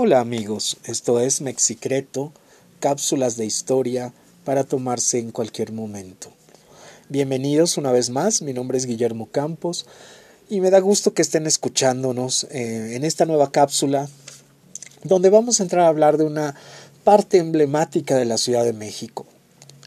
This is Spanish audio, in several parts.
Hola amigos, esto es Mexicreto, cápsulas de historia para tomarse en cualquier momento. Bienvenidos una vez más, mi nombre es Guillermo Campos y me da gusto que estén escuchándonos eh, en esta nueva cápsula donde vamos a entrar a hablar de una parte emblemática de la Ciudad de México,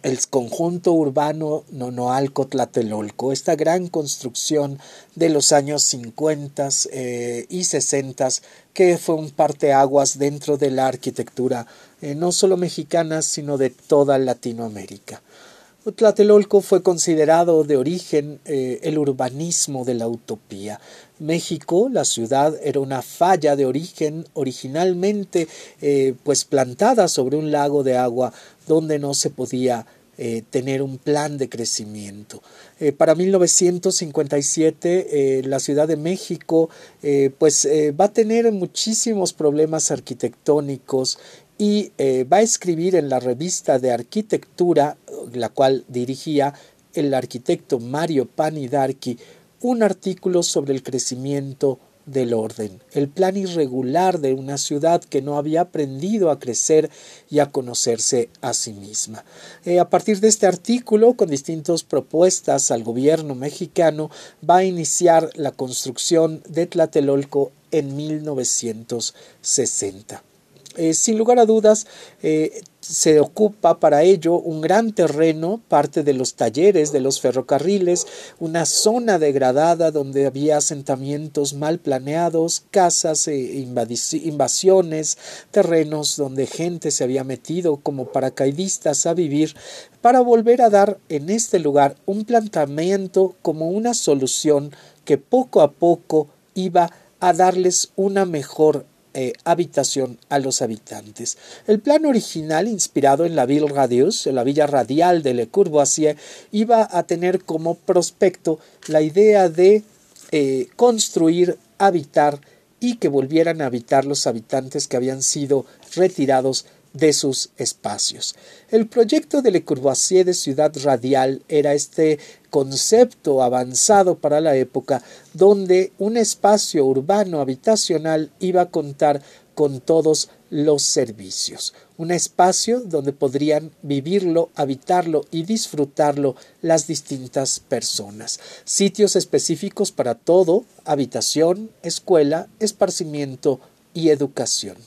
el conjunto urbano Nonoalco Tlatelolco, esta gran construcción de los años 50 eh, y 60 que fue un parteaguas dentro de la arquitectura eh, no solo mexicana sino de toda Latinoamérica. Tlatelolco fue considerado de origen eh, el urbanismo de la utopía. México, la ciudad, era una falla de origen originalmente eh, pues plantada sobre un lago de agua donde no se podía eh, tener un plan de crecimiento. para 1957 la Ciudad de México pues va a tener muchísimos problemas arquitectónicos y va a escribir en la revista de arquitectura la cual dirigía el arquitecto Mario Panidarki, un artículo sobre el crecimiento del orden, el plan irregular de una ciudad que no había aprendido a crecer y a conocerse a sí misma. Eh, a partir de este artículo, con distintas propuestas al gobierno mexicano, va a iniciar la construcción de Tlatelolco en 1960. Eh, sin lugar a dudas, eh, se ocupa para ello un gran terreno, parte de los talleres de los ferrocarriles, una zona degradada donde había asentamientos mal planeados, casas e invasiones, terrenos donde gente se había metido como paracaidistas a vivir, para volver a dar en este lugar un planteamiento como una solución que poco a poco iba a darles una mejor eh, habitación a los habitantes. El plan original, inspirado en la Ville Radius, la villa radial de Le Courvoisier, iba a tener como prospecto la idea de eh, construir, habitar y que volvieran a habitar los habitantes que habían sido retirados de sus espacios. El proyecto de Le Courvoisier de ciudad radial era este concepto avanzado para la época donde un espacio urbano habitacional iba a contar con todos los servicios, un espacio donde podrían vivirlo, habitarlo y disfrutarlo las distintas personas, sitios específicos para todo, habitación, escuela, esparcimiento y educación.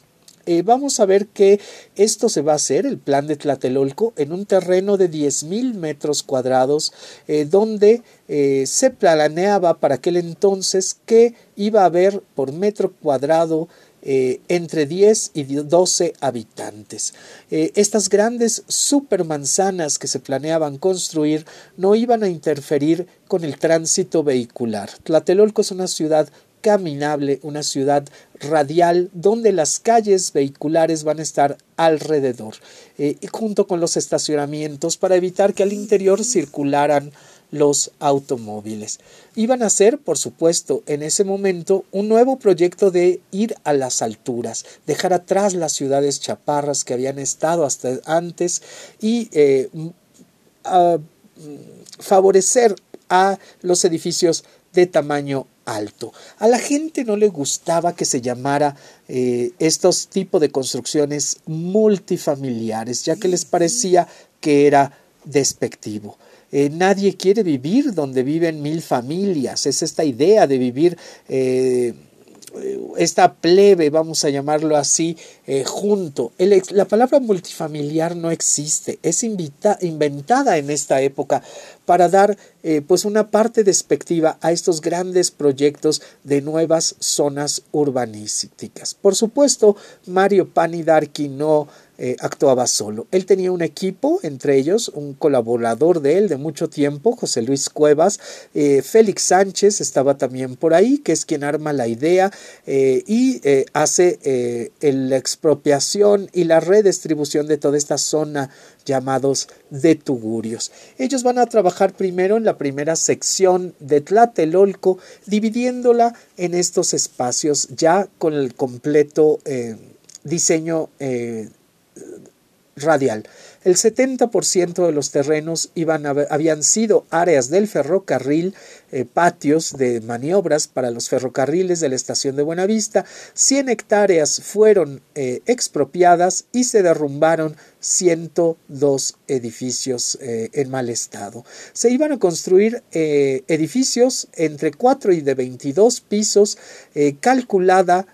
Eh, vamos a ver que esto se va a hacer, el plan de Tlatelolco, en un terreno de 10.000 metros cuadrados, eh, donde eh, se planeaba para aquel entonces que iba a haber por metro cuadrado entre 10 y 12 habitantes. estas grandes supermanzanas que se planeaban construir no iban a interferir con el tránsito vehicular. Tlatelolco es una ciudad caminable, una ciudad radial donde las calles vehiculares van a estar alrededor, eh, junto con los estacionamientos para evitar que al interior circularan los automóviles. Iban a ser, por supuesto, en ese momento un nuevo proyecto de ir a las alturas, dejar atrás las ciudades chaparras que habían estado hasta antes y eh, favorecer a los edificios de tamaño alto. A la gente no le gustaba que se llamara eh, estos tipos de construcciones multifamiliares, ya que les parecía que era despectivo. Eh, nadie quiere vivir donde viven mil familias. Es esta idea de vivir eh, esta plebe, vamos a llamarlo así, junto. la palabra multifamiliar no existe, es inventada en esta época para dar eh, pues una parte despectiva a estos grandes proyectos de nuevas zonas urbanísticas. Por supuesto, Mario Panidarki no eh, actuaba solo. Él tenía un equipo, entre ellos un colaborador de él de mucho tiempo, José Luis Cuevas, eh, Félix Sánchez estaba también por ahí, que es quien arma la idea y hace la expropiación y la redistribución de toda esta zona llamados de Tugurios. Ellos van a trabajar primero en la primera sección de Tlatelolco, dividiéndola en estos espacios ya con el completo eh, diseño eh, radial. El 70% de los terrenos iban habían sido áreas del ferrocarril, eh, patios de maniobras para los ferrocarriles de la estación de Buenavista. 100 hectáreas fueron eh, expropiadas y se derrumbaron 102 edificios eh, en mal estado. Se iban a construir edificios entre 4 y de 22 pisos, calculada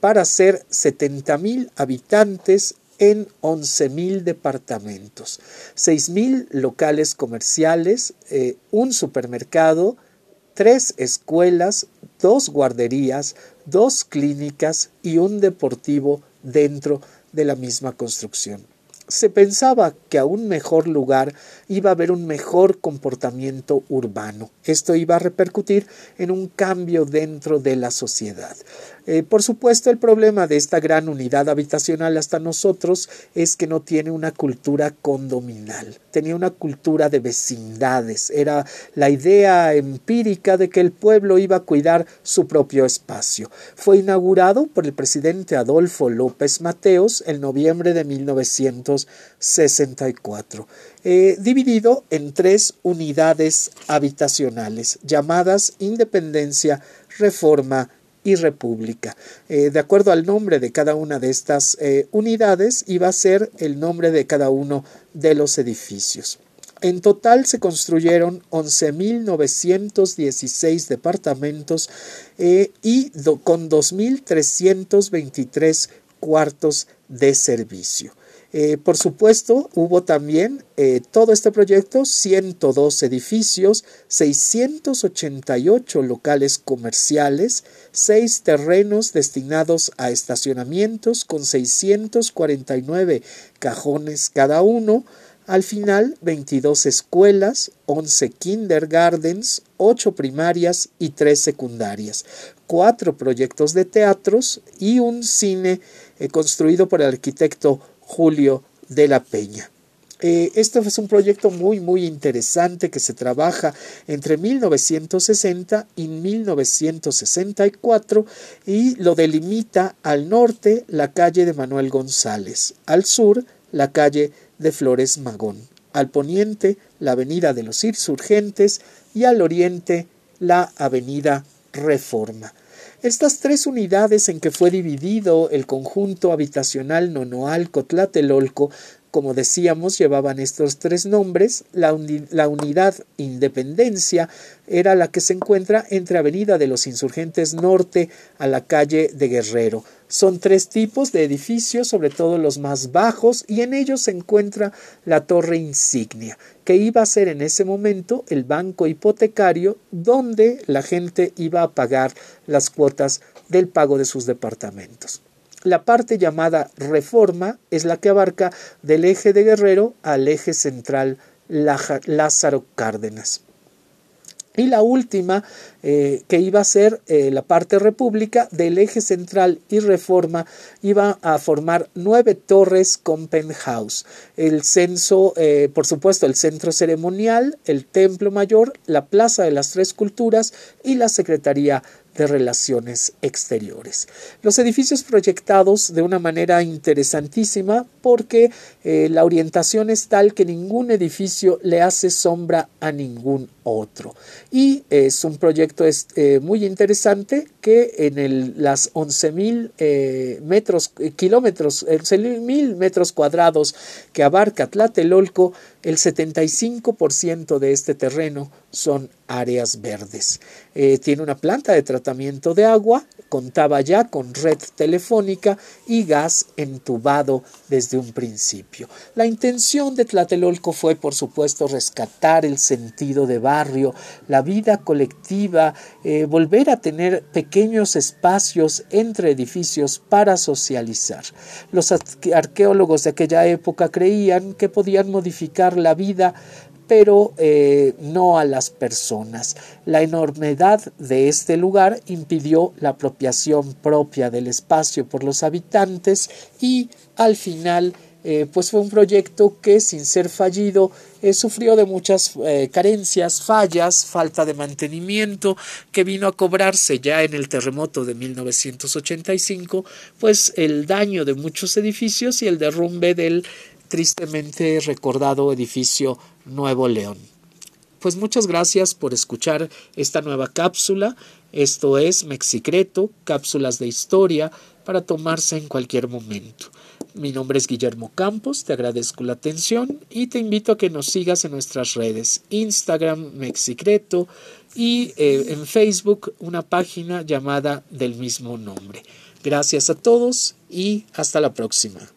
para ser 70 mil habitantes en 11.000 departamentos, 6.000 locales comerciales, eh, un supermercado, tres escuelas, dos guarderías, dos clínicas y un deportivo dentro de la misma construcción se pensaba que a un mejor lugar iba a haber un mejor comportamiento urbano. Esto iba a repercutir en un cambio dentro de la sociedad. Eh, por supuesto, el problema de esta gran unidad habitacional hasta nosotros es que no tiene una cultura condominal, tenía una cultura de vecindades, era la idea empírica de que el pueblo iba a cuidar su propio espacio. Fue inaugurado por el presidente Adolfo López Mateos en noviembre de 1964, eh, dividido en tres unidades habitacionales llamadas Independencia, Reforma y República. Eh, de acuerdo al nombre de cada una de estas eh, unidades, iba a ser el nombre de cada uno de los edificios. En total se construyeron 11.916 departamentos eh, y con 2.323 cuartos de servicio. Eh, por supuesto, hubo también eh, todo este proyecto, 102 edificios, 688 locales comerciales, 6 terrenos destinados a estacionamientos con 649 cajones cada uno, al final, 22 escuelas, 11 kindergartens, 8 primarias y 3 secundarias, 4 proyectos de teatros y un cine eh, construido por el arquitecto Julio de la Peña. Eh, esto es un proyecto muy muy interesante que se trabaja entre 1960 y 1964 y lo delimita al norte la calle de Manuel González, al sur la calle de Flores Magón, al poniente la avenida de los Insurgentes y al oriente la avenida Reforma. Estas tres unidades en que fue dividido el conjunto habitacional Nonoalco Tlatelolco, como decíamos, llevaban estos tres nombres. La, la, unidad Independencia era la que se encuentra entre Avenida de los Insurgentes Norte a la calle de Guerrero. Son tres tipos de edificios, sobre todo los más bajos, y en ellos se encuentra la torre insignia, que iba a ser en ese momento el banco hipotecario donde la gente iba a pagar las cuotas del pago de sus departamentos. La parte llamada reforma es la que abarca del eje de Guerrero al eje central Lázaro Cárdenas. Y la última, eh, que iba a ser eh, la parte república del eje central y reforma, iba a formar nueve torres con penthouse. El censo, eh, por supuesto, el centro ceremonial, el templo mayor, la plaza de las tres culturas y la secretaría de Relaciones Exteriores. Los edificios proyectados de una manera interesantísima porque eh, la orientación es tal que ningún edificio le hace sombra a ningún otro. Y es un proyecto eh, muy interesante que en el, las 11.000 eh, metros, kilómetros, 11.000 metros cuadrados que abarca Tlatelolco, el 75% de este terreno son áreas verdes. Eh, tiene una planta de tratamiento de agua, contaba ya con red telefónica y gas entubado desde un principio. La intención de Tlatelolco fue, por supuesto, rescatar el sentido de barrio, la vida colectiva, eh, volver a tener pequeños espacios entre edificios para socializar. Los arqueólogos de aquella época creían que podían modificar la vida pero eh, no a las personas. La enormidad de este lugar impidió la apropiación propia del espacio por los habitantes y al final eh, pues fue un proyecto que sin ser fallido eh, sufrió de muchas carencias, fallas, falta de mantenimiento que vino a cobrarse ya en el terremoto de 1985, pues el daño de muchos edificios y el derrumbe del tristemente recordado edificio Nuevo León. Pues muchas gracias por escuchar esta nueva cápsula. Esto es Mexicreto, cápsulas de historia para tomarse en cualquier momento. Mi nombre es Guillermo Campos, te agradezco la atención y te invito a que nos sigas en nuestras redes, Instagram Mexicreto y eh, en Facebook una página llamada del mismo nombre. Gracias a todos y hasta la próxima.